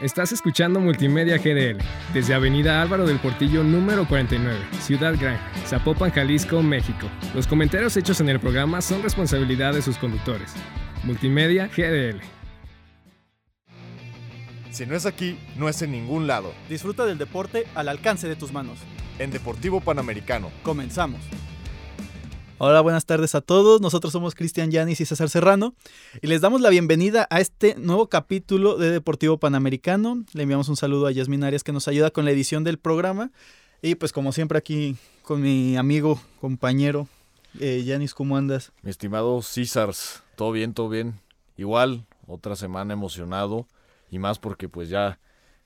Estás escuchando Multimedia GDL desde Avenida Álvaro del Portillo número 49, Ciudad Gran, Zapopan, Jalisco, México. Los comentarios hechos en el programa son responsabilidad de sus conductores. Multimedia GDL. Si no es aquí, no es en ningún lado. Disfruta del deporte al alcance de tus manos. En Deportivo Panamericano. Comenzamos. Hola, buenas tardes a todos. Nosotros somos Cristian Yanis y César Serrano y les damos la bienvenida a este nuevo capítulo de Deportivo Panamericano. Le enviamos un saludo a Yasmin Arias que nos ayuda con la edición del programa y pues como siempre aquí con mi amigo, compañero eh, Yanis, ¿cómo andas? Mi estimado César, todo bien, todo bien. Igual, otra semana emocionado y más porque pues ya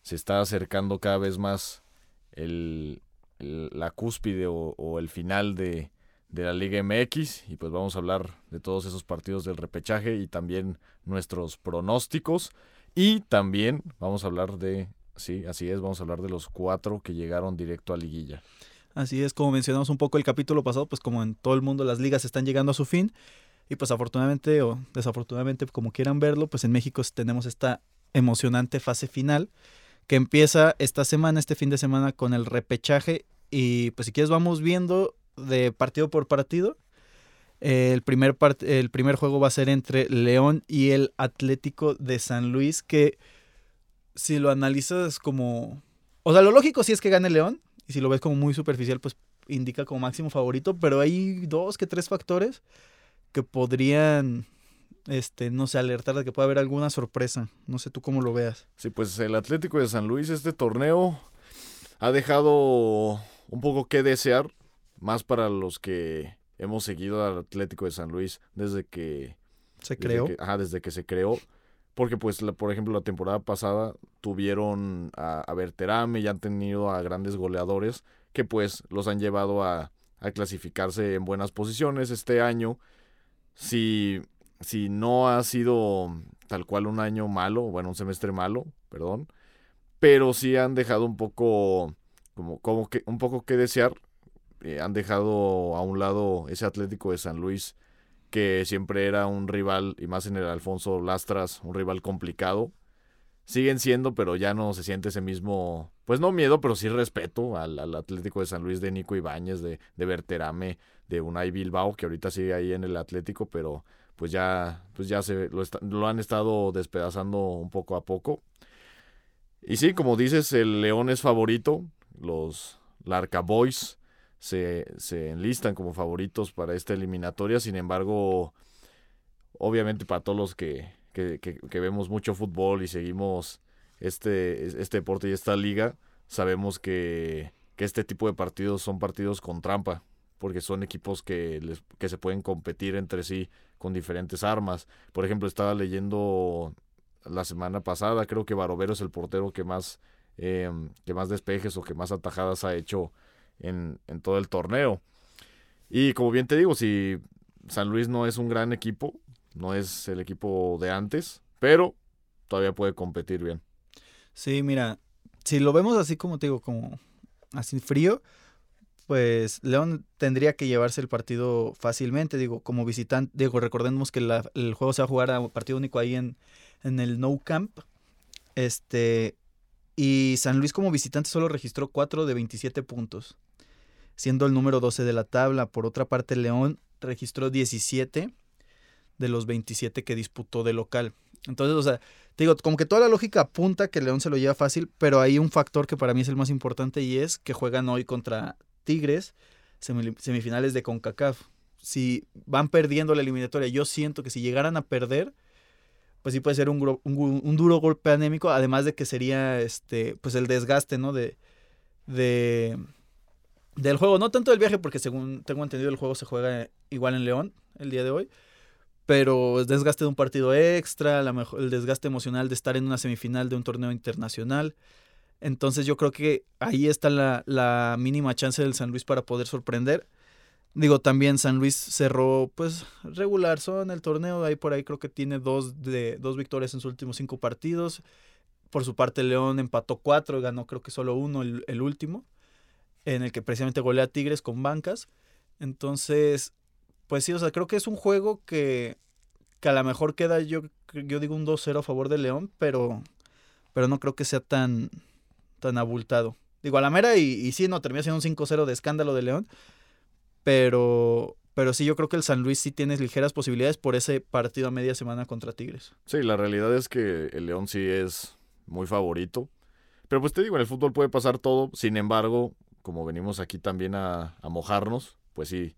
se está acercando cada vez más el, la cúspide o el final de, de la Liga MX y pues vamos a hablar de todos esos partidos del repechaje y también nuestros pronósticos y también vamos a hablar de, sí, así es, vamos a hablar de los cuatro que llegaron directo a liguilla. Así es, como mencionamos un poco el capítulo pasado, pues como en todo el mundo las ligas están llegando a su fin y pues afortunadamente o desafortunadamente como quieran verlo, pues en México tenemos esta emocionante fase final que empieza esta semana, este fin de semana con el repechaje y pues si quieres vamos viendo de partido por partido. el, primer el primer juego va a ser entre León y el Atlético de San Luis, que si lo analizas como... O sea, lo lógico sí es que gane León, y si lo ves como muy superficial, pues indica como máximo favorito, pero hay dos que tres factores que podrían, este, no sé, alertar de que puede haber alguna sorpresa. No sé tú cómo lo veas. Sí, pues el Atlético de San Luis, este torneo ha dejado un poco que desear más para los que hemos seguido al Atlético de San Luis desde que se creó. ajá, desde que se creó. Porque, pues, por ejemplo, la temporada pasada tuvieron a, a Berterame y han tenido a grandes goleadores que, pues, los han llevado a, a clasificarse en buenas posiciones. Este año, si, si no ha sido tal cual un año malo, bueno, un semestre malo, perdón, pero sí han dejado un poco, como, como que, un poco que desear eh, han dejado a un lado ese Atlético de San Luis que siempre era un rival, y más en el Alfonso Lastras, un rival complicado. Siguen siendo, pero ya no se siente ese mismo, pues no miedo, pero sí respeto al, Atlético de San Luis de Nico Ibáñez, de, de Berterame, de Unai Bilbao, que ahorita sigue ahí en el Atlético, pero pues ya, pues ya se lo, lo han estado despedazando un poco a poco. Y sí, como dices, el León es favorito, los Larca Boys se, se enlistan como favoritos para esta eliminatoria. Sin embargo, obviamente para todos los que, que, que, vemos mucho fútbol y seguimos este, este deporte y esta liga, sabemos que, que este tipo de partidos son partidos con trampa, porque son equipos que, les, que se pueden competir entre sí con diferentes armas. Por ejemplo, estaba leyendo la semana pasada, creo que Barovero es el portero que más, eh, que más despejes o que más atajadas ha hecho en, todo el torneo. Y como bien te digo, si San Luis no es un gran equipo, no es el equipo de antes, pero todavía puede competir bien. Sí, mira, si lo vemos así como te digo, como así frío, pues León tendría que llevarse el partido fácilmente, digo, como visitante, digo, recordemos que el juego se va a jugar a partido único ahí en, en el No Camp, este, y San Luis como visitante solo registró 4 de 27 puntos, siendo el número 12 de la tabla. Por otra parte, León registró 17 de los 27 que disputó de local. Entonces, o sea, te digo, como que toda la lógica apunta que León se lo lleva fácil, pero hay un factor que para mí es el más importante y es que juegan hoy contra Tigres, semifinales de CONCACAF. Si van perdiendo la eliminatoria, yo siento que si llegaran a perder, pues sí puede ser un, un, duro golpe anémico, además de que sería este, pues el desgaste, ¿no? De, de, del juego, no tanto del viaje, porque según tengo entendido el juego se juega igual en León el día de hoy, pero el desgaste de un partido extra, la mejor, el desgaste emocional de estar en una semifinal de un torneo internacional. Entonces yo creo que ahí está la, la mínima chance del San Luis para poder sorprender. Digo, también San Luis cerró, pues, regular son el torneo. Ahí por ahí creo que tiene dos, de, dos victorias en sus últimos cinco partidos. Por su parte, León empató cuatro, ganó creo que solo uno, el, último, en el que precisamente golea a Tigres con bancas. Entonces, pues sí, o sea, creo que es un juego que, que a lo mejor queda, yo, yo digo un 2-0 a favor de León, pero pero no creo que sea tan, tan abultado. Digo, a la mera y, y sí, no, termina siendo un 5-0 de escándalo de León, pero, pero sí, yo creo que el San Luis sí tiene ligeras posibilidades por ese partido a media semana contra Tigres. Sí, la realidad es que el León sí es muy favorito. Pero pues te digo, en el fútbol puede pasar todo. Sin embargo, como venimos aquí también a, mojarnos, pues sí,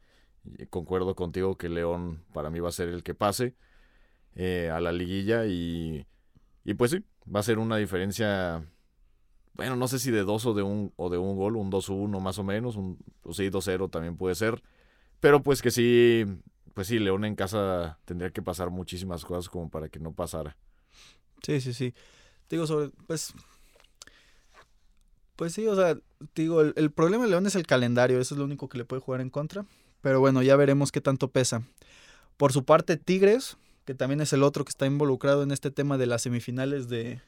concuerdo contigo que León para mí va a ser el que pase eh, a la liguilla y, y pues sí, va a ser una diferencia, bueno, no sé si de dos o de un, o de un gol, un 2-1 más o menos, un, o sí, 2-0 también puede ser, pero pues que sí, pues sí, León en casa tendría que pasar muchísimas cosas como para que no pasara. Sí, sí, sí. Digo, sobre, pues, pues sí, o sea, digo, el, el problema de León es el calendario, eso es lo único que le puede jugar en contra. Pero bueno, ya veremos qué tanto pesa. Por su parte, Tigres, que también es el otro que está involucrado en este tema de las semifinales de,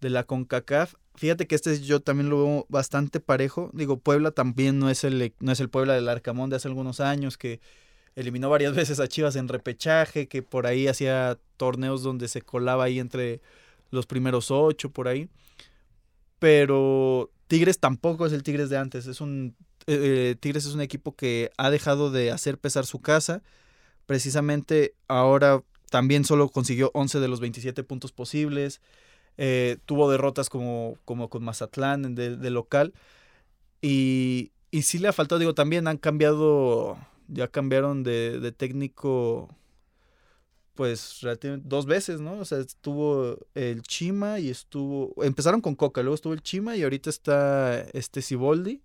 de la CONCACAF. Fíjate que este yo también lo veo bastante parejo. Digo, Puebla también no es el, no es el Puebla del Arcamón de hace algunos años, que eliminó varias veces a Chivas en repechaje, que por ahí hacía torneos donde se colaba ahí entre los primeros ocho, por ahí. Pero Tigres tampoco es el Tigres de antes, es un eh, Tigres es un equipo que ha dejado de hacer pesar su casa. Precisamente ahora también solo consiguió 11 de los 27 puntos posibles. Eh, tuvo derrotas como, como con Mazatlán de, de local. Y, y, sí le ha faltado, digo, también han cambiado, ya cambiaron de, de técnico pues dos veces, ¿no? O sea, estuvo el Chima y estuvo, empezaron con Coca, luego estuvo el Chima y ahorita está este Siboldi.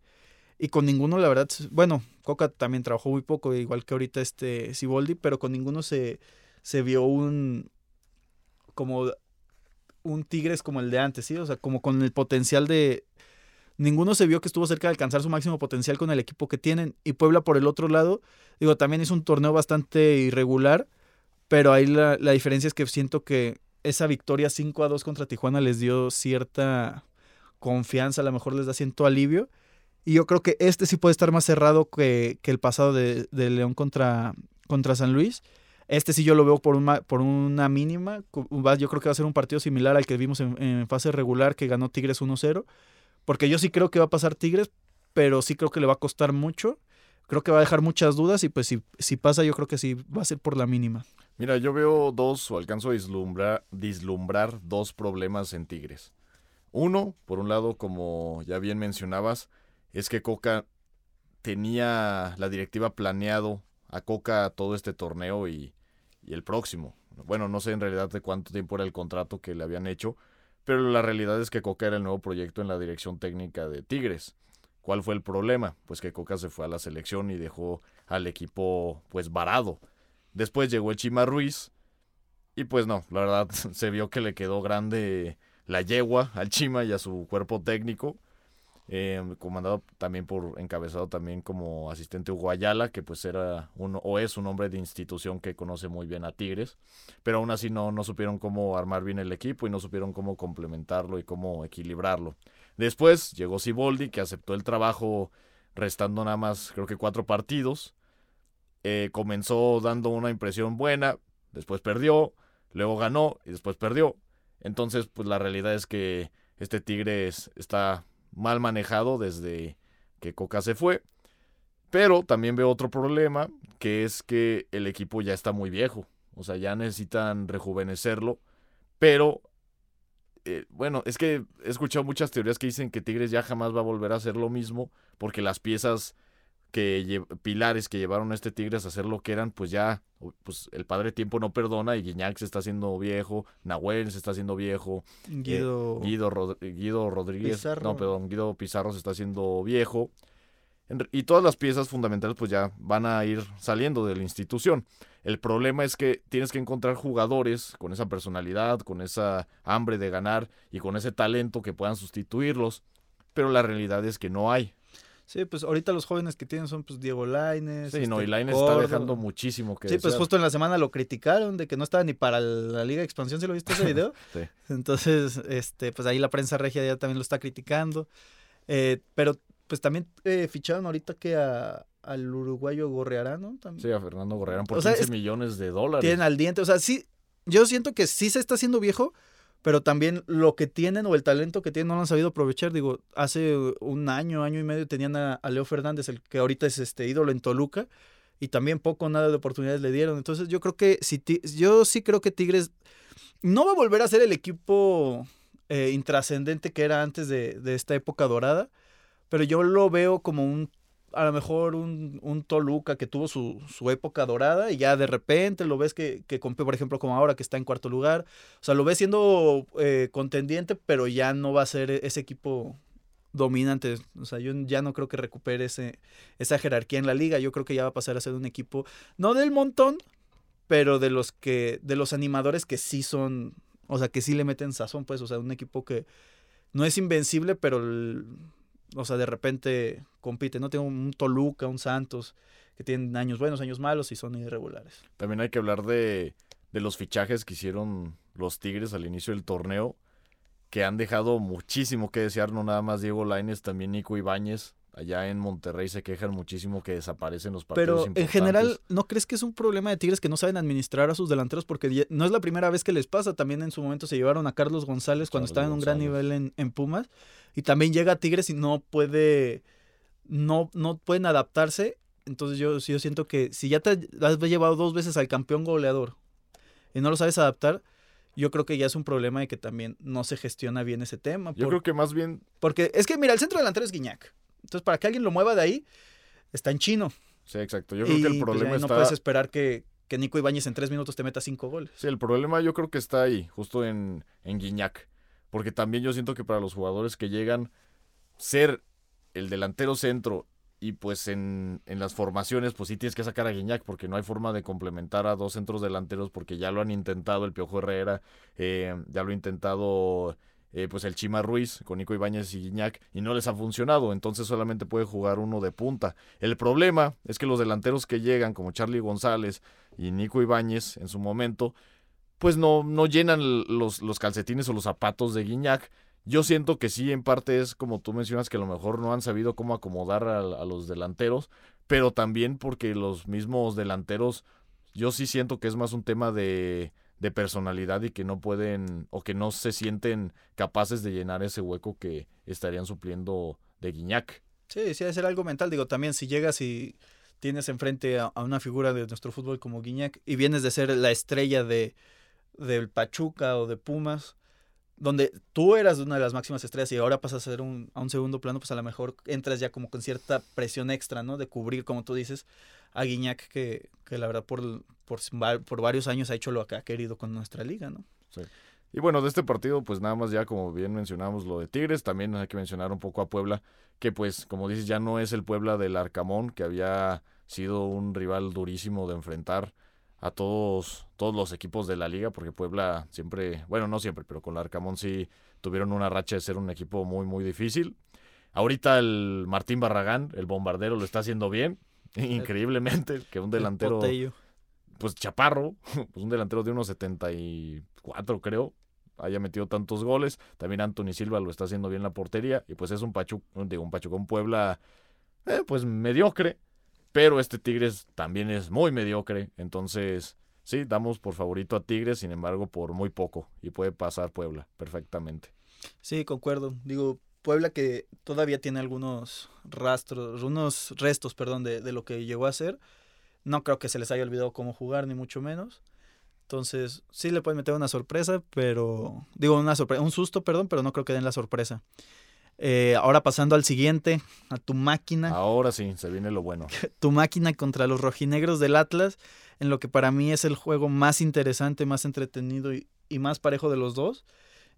Y con ninguno, la verdad, bueno, Coca también trabajó muy poco, igual que ahorita este Siboldi, pero con ninguno se, se vio un como un Tigres como el de antes, ¿sí? O sea, como con el potencial de... Ninguno se vio que estuvo cerca de alcanzar su máximo potencial con el equipo que tienen. Y Puebla, por el otro lado, digo, también hizo un torneo bastante irregular, pero ahí la, la diferencia es que siento que esa victoria 5 a 2 contra Tijuana les dio cierta confianza, a lo mejor les da cierto alivio. Y yo creo que este sí puede estar más cerrado que, que el pasado de, de, León contra, contra San Luis. Este sí yo lo veo por una, por una mínima. Yo creo que va a ser un partido similar al que vimos en, en fase regular que ganó Tigres 1-0. Porque yo sí creo que va a pasar Tigres, pero sí creo que le va a costar mucho. Creo que va a dejar muchas dudas y pues si, pasa yo creo que sí va a ser por la mínima. Mira, yo veo dos o alcanzo a vislumbrar, vislumbrar dos problemas en Tigres. Uno, por un lado, como ya bien mencionabas, es que Coca tenía la directiva planeado a Coca todo este torneo y, y, el próximo. Bueno, no sé en realidad de cuánto tiempo era el contrato que le habían hecho, pero la realidad es que Coca era el nuevo proyecto en la dirección técnica de Tigres. ¿Cuál fue el problema? Pues que Coca se fue a la selección y dejó al equipo pues varado. Después llegó el Chima Ruiz y pues no, la verdad se vio que le quedó grande la yegua al Chima y a su cuerpo técnico eh, comandado también por, encabezado también como asistente Hugo Ayala, que pues era uno, o es un hombre de institución que conoce muy bien a Tigres, pero aún así no, no supieron cómo armar bien el equipo y no supieron cómo complementarlo y cómo equilibrarlo. Después llegó Siboldi, que aceptó el trabajo restando nada más, creo que cuatro partidos. Eh, comenzó dando una impresión buena, después perdió, luego ganó y después perdió. Entonces, pues la realidad es que este Tigres está mal manejado desde que Coca se fue. Pero también veo otro problema, que es que el equipo ya está muy viejo. O sea, ya necesitan rejuvenecerlo. Pero, eh, bueno, es que he escuchado muchas teorías que dicen que Tigres ya jamás va a volver a hacer lo mismo, porque las piezas que pilares que llevaron a este Tigres a hacer lo que eran, pues ya, pues el padre tiempo no perdona y Guiñac se está haciendo viejo, Nahuel se está haciendo viejo, Guido, eh, Guido, Rod Guido, Rodríguez, Pizarro. no, perdón, Guido Pizarro se está haciendo viejo. Y todas las piezas fundamentales pues ya van a ir saliendo de la institución. El problema es que tienes que encontrar jugadores con esa personalidad, con esa hambre de ganar y con ese talento que puedan sustituirlos, pero la realidad es que no hay. Sí, pues ahorita los jóvenes que tienen son pues Diego Laines. Sí, este, no, y Laines está dejando muchísimo que Sí, desear. pues justo en la semana lo criticaron de que no estaba ni para la Liga de Expansión, ¿se lo viste ese video? sí. Entonces, este, pues ahí la prensa regia ya también lo está criticando. Eh, pero pues también eh, ficharon ahorita que a, al uruguayo Gorrearán, También. Sí, a Fernando Gorrearán por o 15 sea, millones de dólares. Tienen al diente, o sea, sí, yo siento que sí se está haciendo viejo, pero también lo que tienen o el talento que tienen no lo han sabido aprovechar. Digo, hace un año, año y medio tenían a, Leo Fernández, el que ahorita es este ídolo en Toluca, y también poco nada de oportunidades le dieron. Entonces yo creo que si yo sí creo que Tigres no va a volver a ser el equipo eh, intrascendente que era antes de, de esta época dorada, pero yo lo veo como un a lo mejor un, un Toluca que tuvo su, su, época dorada y ya de repente lo ves que, que por ejemplo, como ahora que está en cuarto lugar. O sea, lo ves siendo eh, contendiente, pero ya no va a ser ese equipo dominante. O sea, yo ya no creo que recupere ese, esa jerarquía en la liga. Yo creo que ya va a pasar a ser un equipo, no del montón, pero de los que, de los animadores que sí son, o sea, que sí le meten sazón, pues, o sea, un equipo que no es invencible, pero o sea, de repente compite, ¿no? Tengo un Toluca, un Santos, que tienen años buenos, años malos y son irregulares. También hay que hablar de, de los fichajes que hicieron los Tigres al inicio del torneo, que han dejado muchísimo que desear, no nada más Diego Laines, también Nico Ibáñez. Allá en Monterrey se quejan muchísimo que desaparecen los partidos. Pero en general, ¿no crees que es un problema de Tigres que no saben administrar a sus delanteros? Porque no es la primera vez que les pasa. También en su momento se llevaron a Carlos González cuando estaba en un gran nivel en, en Pumas. Y también llega a Tigres y no puede, no, no pueden adaptarse. Entonces yo, yo siento que si ya te has llevado dos veces al campeón goleador y no lo sabes adaptar, yo creo que ya es un problema de que también no se gestiona bien ese tema. Yo creo que más bien... Porque es que, mira, el centro delantero es Guiñac. Entonces, para que alguien lo mueva de ahí, está en chino. Sí, exacto. Yo creo que el pues, problema está... No puedes esperar que, que Nico Ibáñez en tres minutos te meta cinco goles. Sí, el problema yo creo que está ahí, justo en, en Guiñac. Porque también yo siento que para los jugadores que llegan, ser el delantero centro y pues en, en, las formaciones, pues sí tienes que sacar a Guiñac porque no hay forma de complementar a dos centros delanteros porque ya lo han intentado el Piojo Herrera, eh, ya lo ha intentado eh, pues el Chima Ruiz con Nico Ibáñez y Guiñac y no les ha funcionado, entonces solamente puede jugar uno de punta. El problema es que los delanteros que llegan como Charlie González y Nico Ibáñez en su momento, pues no, no llenan los, los calcetines o los zapatos de Guiñac. Yo siento que sí, en parte es como tú mencionas, que a lo mejor no han sabido cómo acomodar a, a los delanteros, pero también porque los mismos delanteros, yo sí siento que es más un tema de, de personalidad y que no pueden o que no se sienten capaces de llenar ese hueco que estarían supliendo de Guiñac. Sí, sí, debe ser algo mental. Digo, también si llegas y tienes enfrente a, una figura de nuestro fútbol como Guiñac y vienes de ser la estrella de, del Pachuca o de Pumas, donde tú eras una de las máximas estrellas y ahora pasas a ser un, a un segundo plano, pues a lo mejor entras ya como con cierta presión extra, ¿no? De cubrir, como tú dices, a Guiñac, que, que la verdad por, por, por, varios años ha hecho lo que ha querido con nuestra liga, ¿no? Sí. Y bueno, de este partido, pues nada más ya como bien mencionamos lo de Tigres, también hay que mencionar un poco a Puebla, que pues como dices ya no es el Puebla del Arcamón, que había sido un rival durísimo de enfrentar a todos, todos los equipos de la liga, porque Puebla siempre, bueno, no siempre, pero con el Arcamón sí tuvieron una racha de ser un equipo muy, muy difícil. Ahorita el Martín Barragán, el bombardero, lo está haciendo bien, increíblemente, que un delantero, pues chaparro, pues un delantero de unos 74 creo, haya metido tantos goles. También Anthony Silva lo está haciendo bien la portería, y pues es un Pachuco, digo, un Pachucón Puebla, eh, pues mediocre pero este Tigres también es muy mediocre. Entonces, sí, damos por favorito a Tigres, sin embargo, por muy poco. Y puede pasar Puebla perfectamente. Sí, concuerdo. Digo, Puebla que todavía tiene algunos rastros, unos restos, perdón, de, de lo que llegó a ser. No creo que se les haya olvidado cómo jugar, ni mucho menos. Entonces, sí le pueden meter una sorpresa, pero. Digo, una sorpresa, un susto, perdón, pero no creo que den la sorpresa. Eh, ahora pasando al siguiente, a tu máquina. Ahora sí, se viene lo bueno. tu máquina contra los rojinegros del Atlas, en lo que para mí es el juego más interesante, más entretenido y, más parejo de los dos.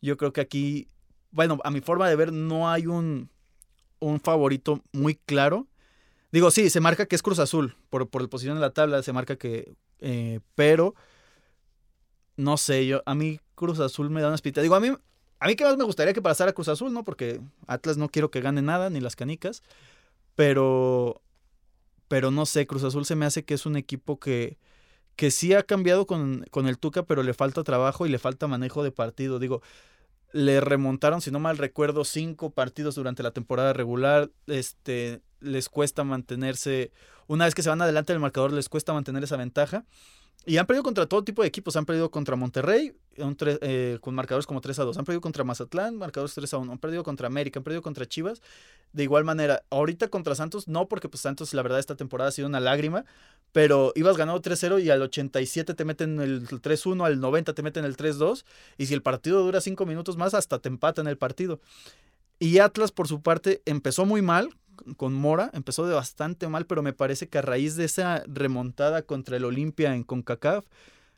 Yo creo que aquí, bueno, a mi forma de ver, no hay un, un favorito muy claro. Digo, sí, se marca que es Cruz Azul, por, por la posición en la tabla, se marca que. Eh, pero. No sé, yo. A mí Cruz Azul me da una espita. Digo, a mí a mí que más me gustaría que pasara Cruz Azul, ¿no? Porque Atlas no quiero que gane nada, ni las canicas. Pero. Pero no sé, Cruz Azul se me hace que es un equipo que. Que sí ha cambiado con, con el Tuca, pero le falta trabajo y le falta manejo de partido. Digo, le remontaron, si no mal recuerdo, cinco partidos durante la temporada regular. Este, les cuesta mantenerse. Una vez que se van adelante del marcador, les cuesta mantener esa ventaja. Y han perdido contra todo tipo de equipos. Han perdido contra Monterrey, eh, con marcadores como 3 a 2. Han perdido contra Mazatlán, marcadores 3 a 1. Han perdido contra América, han perdido contra Chivas. De igual manera, ahorita contra Santos, no, porque pues Santos, la verdad, esta temporada ha sido una lágrima. Pero ibas ganando 3-0 y al 87 te meten el 3-1, al 90 te meten el 3-2. Y si el partido dura 5 minutos más, hasta te empatan el partido. Y Atlas, por su parte, empezó muy mal con Mora, empezó de bastante mal, pero me parece que a raíz de esa remontada contra el Olimpia en CONCACAF,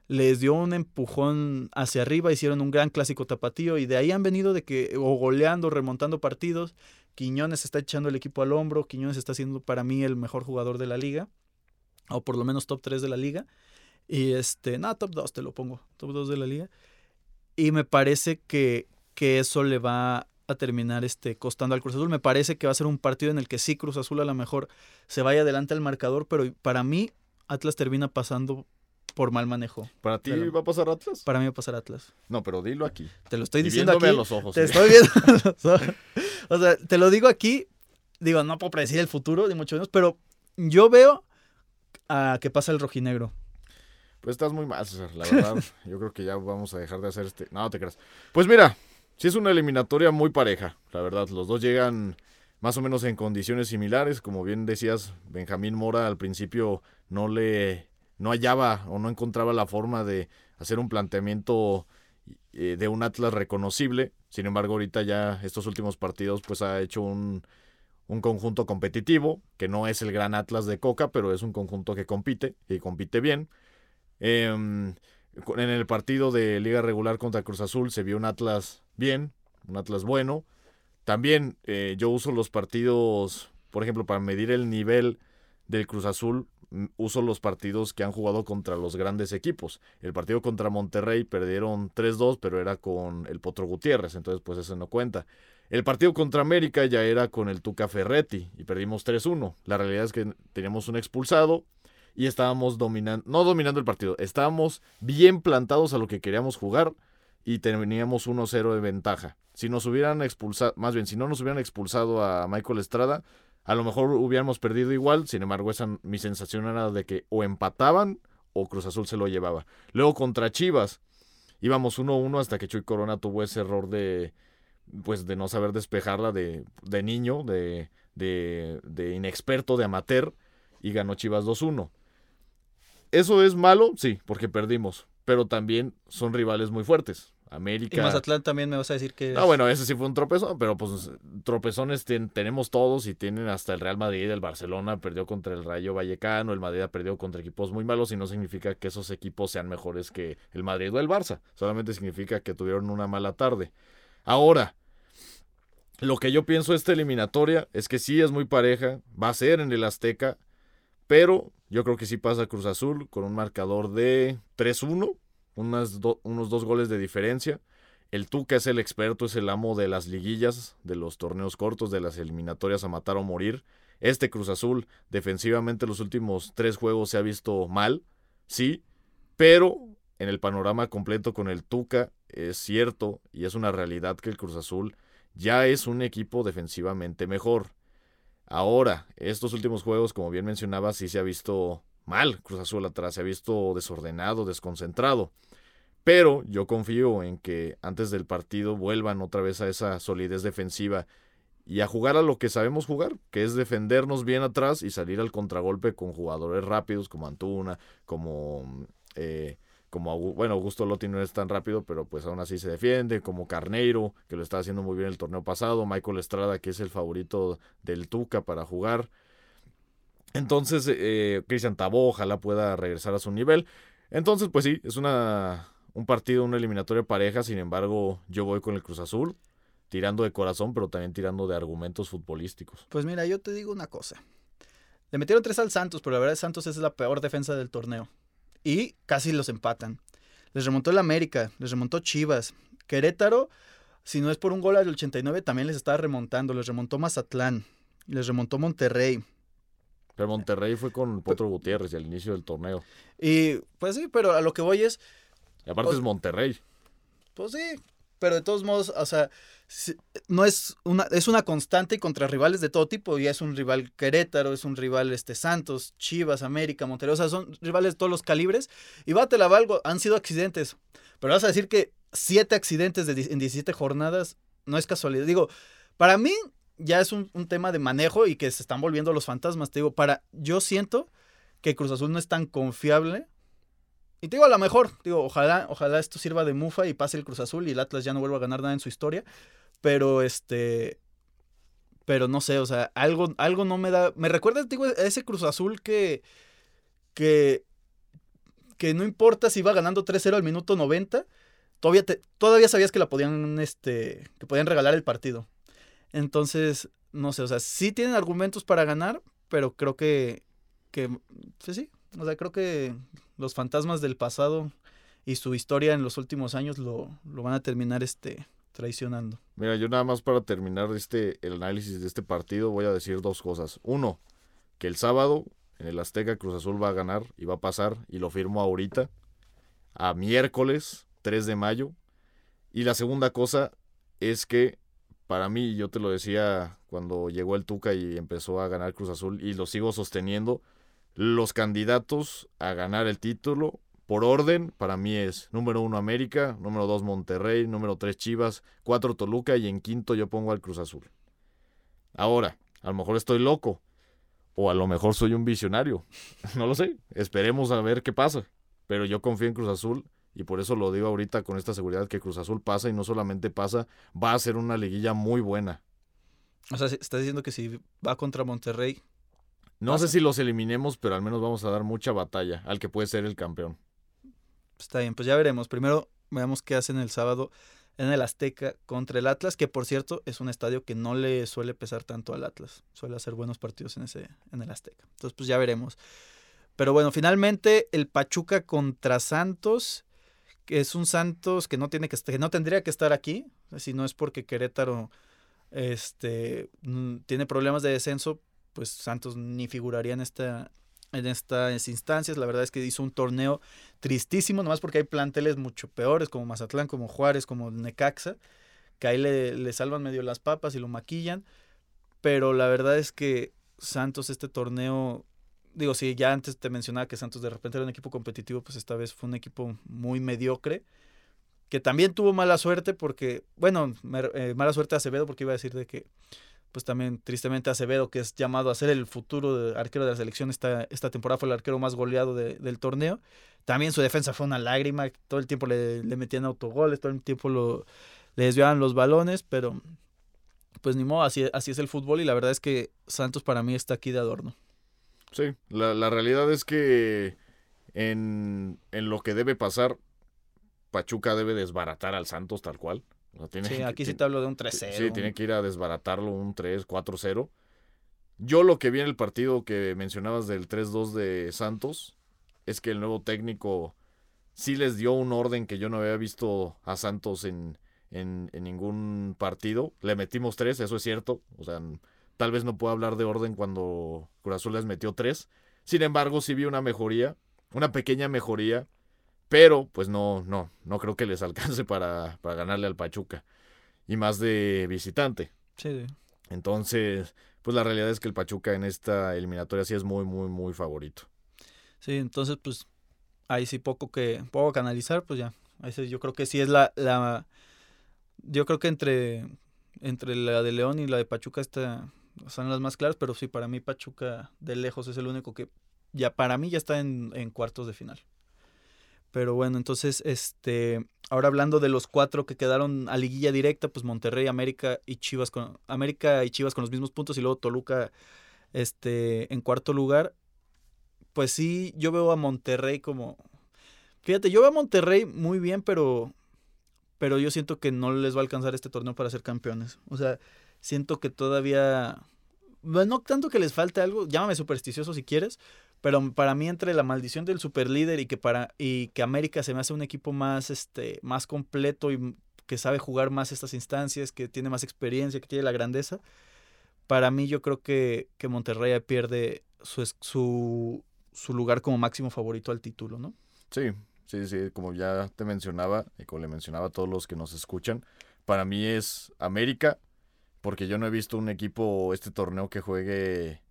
les dio un empujón hacia arriba, hicieron un gran clásico tapatío y de ahí han venido de que, o goleando, remontando partidos. Quiñones está echando el equipo al hombro, Quiñones está siendo para mí el mejor jugador de la liga, o por lo menos top 3 de la liga. Y este, nada, top 2 te lo pongo, top 2 de la liga. Y me parece que, que eso le va a terminar este, costando al Cruz Azul. Me parece que va a ser un partido en el que sí Cruz Azul a lo mejor se vaya adelante al marcador, pero para mí Atlas termina pasando por mal manejo. ¿Para ti Pero- va a pasar Atlas? Para mí va a pasar Atlas. No, pero dilo aquí. Te lo estoy Y diciendo aquí. a los ojos. Te sí. estoy viendo a los ojos. O sea, te lo digo aquí. Digo, no puedo predecir el futuro, ni mucho menos, pero yo veo a que pasa el rojinegro. Pues estás muy mal, César, la verdad. Yo creo que ya vamos a dejar de hacer este. No, no te creas. Pues mira, sí es una eliminatoria muy pareja, la verdad. Los dos llegan más o menos en condiciones similares. Como bien decías, Benjamín Mora al principio no le. no hallaba o no encontraba la forma de hacer un planteamiento eh, de un Atlas reconocible. Sin embargo, ahorita ya estos últimos partidos, pues ha hecho un, un conjunto competitivo, que no es el gran Atlas de Coca, pero es un conjunto que compite y compite bien. Con- en el partido de liga regular contra Cruz Azul se vio un Atlas bien, un Atlas bueno. También eh, yo uso los partidos, por ejemplo, para medir el nivel del Cruz Azul, mm, uso los partidos que han jugado contra los grandes equipos. El partido contra Monterrey perdieron 3-2, pero era con el Potro Gutiérrez, entonces pues eso no cuenta. El partido contra América ya era con el Tuca Ferretti y perdimos 3-1. La realidad es que teníamos un expulsado y estábamos dominando, no dominando el partido, estábamos bien plantados a lo que queríamos jugar y teníamos 1-0 de ventaja. Si nos hubieran expulsado, más bien, si no nos hubieran expulsado a Michael Estrada, a lo mejor hubiéramos perdido igual, sin embargo, esa, mi sensación era de que o empataban o Cruz Azul se lo llevaba. Luego contra Chivas, íbamos 1-1 hasta que Chuy Corona tuvo ese error de, pues, de no saber despejarla de, de niño, de, de, de inexperto, de amateur, y ganó Chivas 2-1. ¿Eso es malo? Sí, porque perdimos, pero también son rivales muy fuertes. Y América. Mazatlán también me vas a decir que... Ah, bueno, ese sí fue un tropezón, pero pues tropezones ten- tenemos todos y tienen hasta el Real Madrid, el Barcelona perdió contra el Rayo Vallecano, el Madrid ha perdido contra equipos muy malos y no significa que esos equipos sean mejores que el Madrid o el Barça, solamente significa que tuvieron una mala tarde. Ahora, lo que yo pienso de esta eliminatoria es que sí es muy pareja, va a ser en el Azteca, pero yo creo que sí pasa Cruz Azul con un marcador de 3-1, unas do- unos dos goles de diferencia. El Tuca es el experto, es el amo de las liguillas, de los torneos cortos, de las eliminatorias a matar o morir. Este Cruz Azul, defensivamente, los últimos tres juegos se ha visto mal, sí, pero en el panorama completo con el Tuca es cierto y es una realidad que el Cruz Azul ya es un equipo defensivamente mejor. Ahora, estos últimos juegos, como bien mencionaba, sí se ha visto mal Cruz Azul atrás, se ha visto desordenado, desconcentrado. Pero yo confío en que antes del partido vuelvan otra vez a esa solidez defensiva y a jugar a lo que sabemos jugar, que es defendernos bien atrás y salir al contragolpe con jugadores rápidos como Antuna, como, eh, como bueno, Augusto Lotti no es tan rápido, pero pues aún así se defiende, como Carneiro, que lo está haciendo muy bien el torneo pasado, Michael Estrada, que es el favorito del Tuca para jugar. Entonces, eh, Cristian Tabó, ojalá pueda regresar a su nivel. Entonces, pues sí, es una, un partido, una eliminatoria pareja. Sin embargo, yo voy con el Cruz Azul, tirando de corazón, pero también tirando de argumentos futbolísticos. Pues mira, yo te digo una cosa. Le metieron tres al Santos, pero la verdad Santos es la peor defensa del torneo. Y casi los empatan. Les remontó el América, les remontó Chivas. Querétaro, si no es por un gol al 89, también les está remontando. Les remontó Mazatlán, les remontó Monterrey. Pero Monterrey fue con Potro Gutiérrez al inicio del torneo. Y pues sí, pero a lo que voy es, Y aparte es Monterrey. pues sí, pero de todos modos, o sea, no es una, es una constante contra rivales de todo tipo. Ya es un rival Querétaro, es un rival este, Santos, Chivas, América, Monterrey. O sea, son rivales de todos los calibres. Y bate la valgo, han sido accidentes. Pero vas a decir que siete accidentes de, en 17 jornadas no es casualidad. Digo, para mí ya es un, un, tema de manejo y que se están volviendo los fantasmas. Te digo, para, yo siento que Cruz Azul no es tan confiable y te digo, a lo mejor, digo, ojalá, ojalá esto sirva de mufa y pase el Cruz Azul y el Atlas ya no vuelva a ganar nada en su historia. Pero este. Pero no sé, o sea, algo, algo no me da. Me recuerda, digo, a ese Cruz Azul que. que. que no importa si iba ganando 3-0 al minuto 90. Todavía, te, todavía sabías que la podían. Este. que podían regalar el partido. Entonces, no sé, o sea, sí tienen argumentos para ganar, pero creo que. que. Pues sí. O sea, creo que los fantasmas del pasado y su historia en los últimos años lo, van a terminar este, traicionando. Mira, yo nada más para terminar este, el análisis de este partido voy a decir dos cosas. Uno, que el sábado en el Azteca Cruz Azul va a ganar y va a pasar, y lo firmo ahorita, a miércoles 3 de mayo. Y la segunda cosa es que para mí, yo te lo decía cuando llegó el Tuca y empezó a ganar Cruz Azul, y lo sigo sosteniendo, los candidatos a ganar el título, por orden, para mí es número uno América, número dos Monterrey, número tres Chivas, cuatro Toluca y en quinto yo pongo al Cruz Azul. Ahora, a lo mejor estoy loco, o a lo mejor soy un visionario, no lo sé, esperemos a ver qué pasa, pero yo confío en Cruz Azul y por eso lo digo ahorita con esta seguridad que Cruz Azul pasa y no solamente pasa, va a ser una liguilla muy buena. O sea, estás diciendo que si va contra Monterrey, no sé si los eliminemos, pero al menos vamos a dar mucha batalla al que puede ser el campeón. Está bien, pues ya veremos. Primero veamos qué hacen el sábado en el Azteca contra el Atlas, que por cierto es un estadio que no le suele pesar tanto al Atlas. Suele hacer buenos partidos en ese en el Azteca. Entonces, pues ya veremos. Pero bueno, finalmente el Pachuca contra Santos, que es un Santos que no tiene que, que no tendría que estar aquí, si no es porque Querétaro este mm, tiene problemas de descenso, pues Santos ni figuraría en esta en estas instancias. La verdad es que hizo un torneo tristísimo, nomás porque hay planteles mucho peores, como Mazatlán, como Juárez, como Necaxa, que ahí le, le salvan medio las papas y lo maquillan. Pero la verdad es que Santos este torneo, digo, si ya antes te mencionaba que Santos de repente era un equipo competitivo, pues esta vez fue un equipo muy mediocre, que también tuvo mala suerte porque, bueno, eh, mala suerte a Acevedo porque iba a decir de que pues también tristemente Acevedo, que es llamado a ser el futuro arquero de la selección, esta, esta temporada fue el arquero más goleado del torneo. También su defensa fue una lágrima, todo el tiempo le, metían autogoles, todo el tiempo lo, le desviaban los balones, pero pues ni modo, así, así es el fútbol y la verdad es que Santos para mí está aquí de adorno. Sí, la, la realidad es que en, en lo que debe pasar, Pachuca debe desbaratar al Santos tal cual sí, aquí sí te hablo de un 3-0. Sí, tiene que ir a desbaratarlo un 3-4-0. Yo lo que vi en el partido que mencionabas del 3-2 de Santos es que el nuevo técnico sí les dio un orden que yo no había visto a Santos en, en, ningún partido. Le metimos tres, eso es cierto. O sea, tal vez no puedo hablar de orden cuando Cruz Azul les metió tres. Sin embargo, sí vi una mejoría, una pequeña mejoría pero, pues no, no, no creo que les alcance para, para ganarle al Pachuca. Y más de visitante. Sí. Entonces, pues la realidad es que el Pachuca en esta eliminatoria sí es muy, muy, muy favorito. Sí, entonces, pues, ahí sí poco que, poco canalizar, pues ya. Yo creo que sí es la, la, yo creo que entre, entre la de León y la de Pachuca está, son las más claras, pero sí, para mí Pachuca de lejos es el único que ya para mí ya está en, en cuartos de final. Pero bueno, entonces, este, ahora hablando de los cuatro que quedaron a liguilla directa, pues Monterrey, América y Chivas con América y Chivas con los mismos puntos y luego Toluca, este, en cuarto lugar. Pues sí, yo veo a Monterrey como, fíjate, yo veo a Monterrey muy bien, pero, pero yo siento que no les va a alcanzar este torneo para ser campeones. O sea, siento que todavía, no tanto que les falte algo, llámame supersticioso si quieres, pero para mí entre la maldición del superlíder y que para y que América se me hace un equipo más este más completo y que sabe jugar más estas instancias, que tiene más experiencia, que tiene la grandeza, para mí yo creo que, que Monterrey pierde su, su, su lugar como máximo favorito al título, ¿no? Sí, sí, sí, como ya te mencionaba y como le mencionaba a todos los que nos escuchan, para mí es América, porque yo no he visto un equipo este torneo que juegue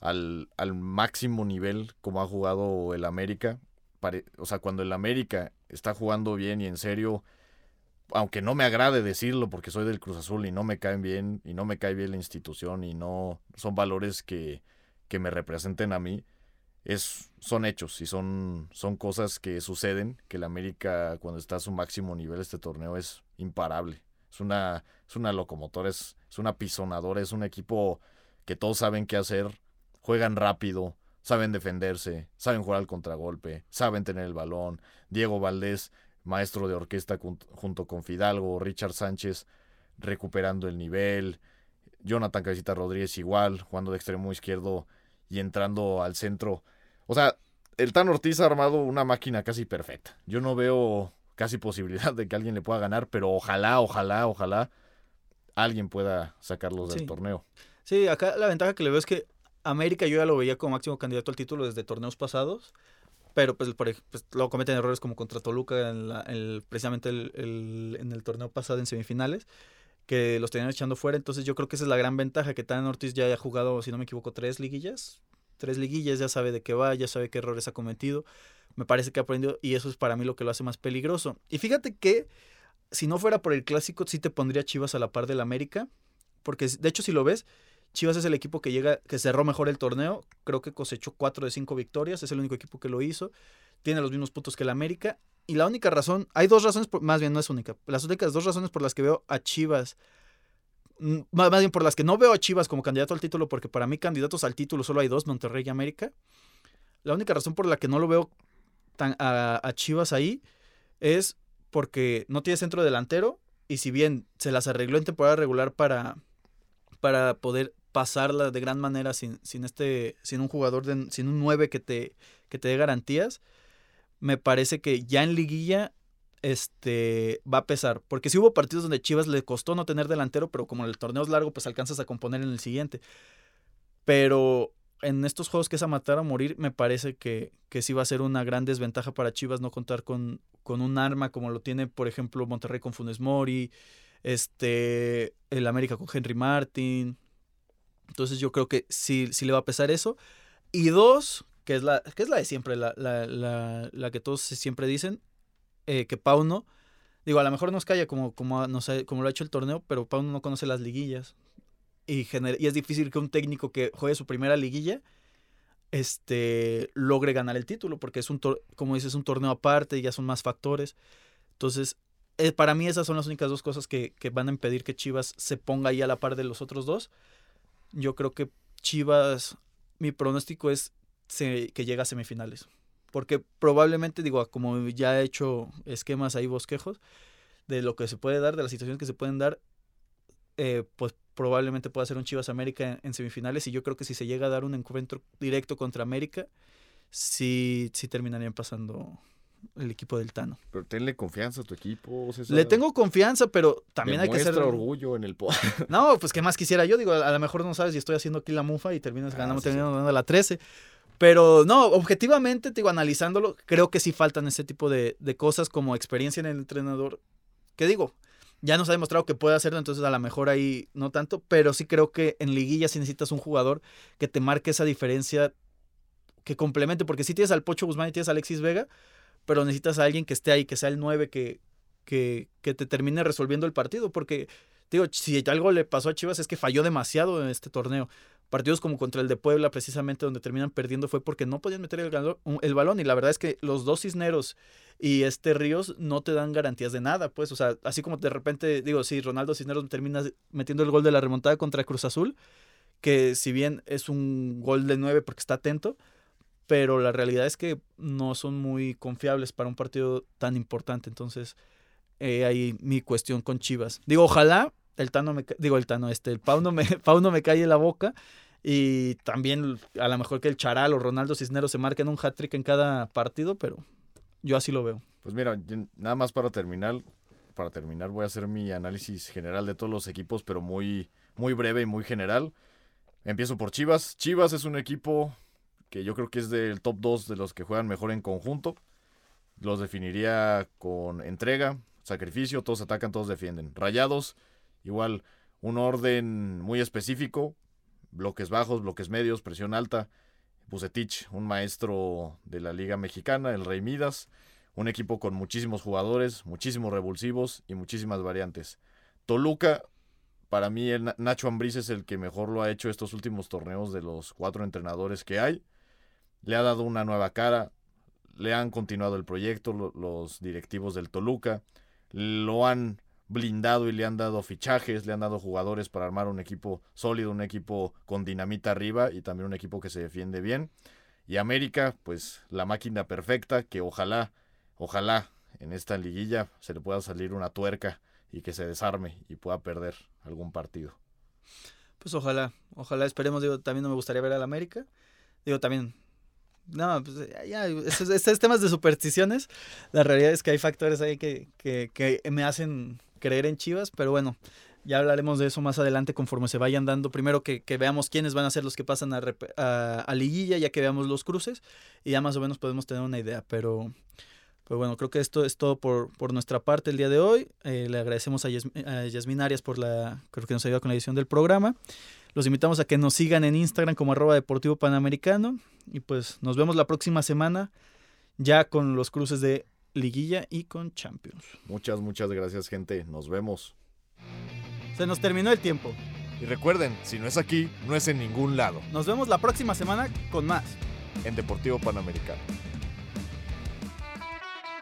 al, al máximo nivel como ha jugado el América. o sea, cuando el América está jugando bien y en serio, aunque no me agrade decirlo porque soy del Cruz Azul y no me caen bien y no me cae bien la institución y no son valores que, que me representen a mí, es, son hechos y son, son cosas que suceden, que el América cuando está a su máximo nivel este torneo es imparable. Es una, es una locomotora, es, es una pisonadora, es un equipo que todos saben qué hacer, juegan rápido, saben defenderse, saben jugar al contragolpe, saben tener el balón. Diego Valdés, maestro de orquesta junto con Fidalgo, Richard Sánchez recuperando el nivel, Jonathan Cabecita Rodríguez igual, jugando de extremo izquierdo y entrando al centro. O sea, el Tan Ortiz ha armado una máquina casi perfecta. Yo no veo casi posibilidad de que alguien le pueda ganar, pero ojalá, ojalá, ojalá alguien pueda sacarlos del torneo. Sí, acá la ventaja que le veo es que América yo ya lo veía como máximo candidato al título desde torneos pasados, pero pues, pues luego cometen errores como contra Toluca en el, precisamente en el torneo pasado en semifinales, que los tenían echando fuera, entonces yo creo que esa es la gran ventaja, que Tan Ortiz ya haya jugado, si no me equivoco, tres liguillas, tres liguillas, ya sabe de qué va, ya sabe qué errores ha cometido, me parece que ha aprendido y eso es para mí lo que lo hace más peligroso. Y fíjate que si no fuera por el clásico, sí te pondría Chivas a la par del América, porque de hecho si lo ves, Chivas es el equipo que llega, que cerró mejor el torneo. Creo que cosechó cuatro de cinco victorias. Es el único equipo que lo hizo. Tiene los mismos puntos que el América. Y la única razón, hay dos razones, más bien no es única. Las únicas dos razones por las que veo a Chivas, más, bien por las que no veo a Chivas como candidato al título, porque para mí candidatos al título solo hay dos, Monterrey y América. La única razón por la que no lo veo a, a Chivas ahí es porque no tiene centro delantero y si bien se las arregló en temporada regular para, para poder pasarla de gran manera sin, sin este, sin un jugador, de, sin un 9 que te, que te dé garantías, me parece que ya en liguilla este, va a pesar. Porque si hubo partidos donde Chivas le costó no tener delantero, pero como el torneo es largo, pues alcanzas a componer en el siguiente. Pero en estos juegos que es a matar o morir, me parece que, que sí va a ser una gran desventaja para Chivas no contar con, con un arma como lo tiene, por ejemplo, Monterrey con Funes Mori, este, el América con Henry Martin, entonces yo creo que sí, sí le va a pesar eso. Y dos, que es la, que es la de siempre, la, la, la, la que todos siempre dicen, eh, que Pauno, digo, a lo mejor nos calla como, como, no sé, como lo ha hecho el torneo, pero Pauno no conoce las liguillas. Y, y es difícil que un técnico que juegue su primera liguilla este, logre ganar el título, porque es un, como dices, un torneo aparte y ya son más factores. Entonces, eh, para mí esas son las únicas dos cosas que, que, van a impedir que Chivas se ponga ahí a la par de los otros dos. Yo creo que Chivas, mi pronóstico es que llega a semifinales. Porque probablemente, digo, como ya he hecho esquemas ahí, bosquejos, de lo que se puede dar, de las situaciones que se pueden dar, eh, pues probablemente pueda ser un Chivas América en, semifinales. Y yo creo que si se llega a dar un encuentro directo contra América, sí, sí terminarían pasando el equipo del Tano. Pero tenle confianza a tu equipo. Le tengo confianza, pero también hay que ser. orgullo en el No, pues qué más quisiera yo. Digo, a lo mejor no sabes si estoy haciendo aquí la mufa y terminas ah, ganando, terminando ganando la 13. Pero no, objetivamente, digo, analizándolo, creo que sí faltan ese tipo de, de cosas como experiencia en el entrenador. Que digo, ya nos ha demostrado que puede hacerlo, entonces a lo mejor ahí no tanto, pero sí creo que en liguilla sí necesitas un jugador que te marque esa diferencia, que complemente, porque si tienes al Pocho Guzmán y tienes a Alexis Vega, pero necesitas a alguien que esté ahí, que sea el 9, que, que, que te termine resolviendo el partido, porque, digo, si algo le pasó a Chivas es que falló demasiado en este torneo. Partidos como contra el de Puebla, precisamente donde terminan perdiendo, fue porque no podían meter el, el balón. Y la verdad es que los dos Cisneros y este Ríos no te dan garantías de nada, pues. O sea, así como de repente, digo, sí, Ronaldo Cisneros termina metiendo el gol de la remontada contra Cruz Azul, que si bien es un gol de 9 porque está atento, pero la realidad es que no son muy confiables para un partido tan importante. Entonces, eh, ahí mi cuestión con Chivas. Digo, ojalá el Tano me, digo el Tano, este, el Pau no me, Pau no me en la boca y también a lo mejor que el Charal o Ronaldo Cisneros se marquen un hat-trick en cada partido, pero yo así lo veo. Pues mira, nada más para terminar, para terminar voy a hacer mi análisis general de todos los equipos, pero muy, muy breve y muy general. Empiezo por Chivas. Chivas es un equipo que yo creo que es del top 2 de los que juegan mejor en conjunto. los definiría con entrega, sacrificio, todos atacan, todos defienden. Rayados, igual un orden muy específico, bloques bajos, bloques medios, presión alta. Bucetich, un maestro de la Liga Mexicana, el Rey Midas, un equipo con muchísimos jugadores, muchísimos revulsivos y muchísimas variantes. Toluca, para mí el Nacho Ambriz es el que mejor lo ha hecho estos últimos torneos de los cuatro entrenadores que hay. Le ha dado una nueva cara, le han continuado el proyecto los directivos del Toluca, lo han blindado y le han dado fichajes, le han dado jugadores para armar un equipo sólido, un equipo con dinamita arriba y también un equipo que se defiende bien. Y América, pues la máquina perfecta que ojalá, ojalá en esta liguilla se le pueda salir una tuerca y que se desarme y pueda perder algún partido. Pues ojalá, ojalá esperemos, digo, también no me gustaría ver al América. Digo, también no, pues ya, estos, temas de supersticiones, la realidad es que hay factores ahí que, que, que, me hacen creer en Chivas, pero bueno, ya hablaremos de eso más adelante conforme se vayan dando. Primero que, veamos quiénes van a ser los que pasan a, a, liguilla, ya que veamos los cruces, y ya más o menos podemos tener una idea, pero... Pues bueno, creo que esto es todo por, por nuestra parte el día de hoy. Eh, le agradecemos a, Yasmin Arias por la, creo que nos ayuda con la edición del programa. Los invitamos a que nos sigan en Instagram como arroba deportivo panamericano. Y pues nos vemos la próxima semana ya con los cruces de liguilla y con Champions. Muchas, muchas gracias gente. Nos vemos. Se nos terminó el tiempo. Y recuerden, si no es aquí, no es en ningún lado. Nos vemos la próxima semana con más. En Deportivo Panamericano.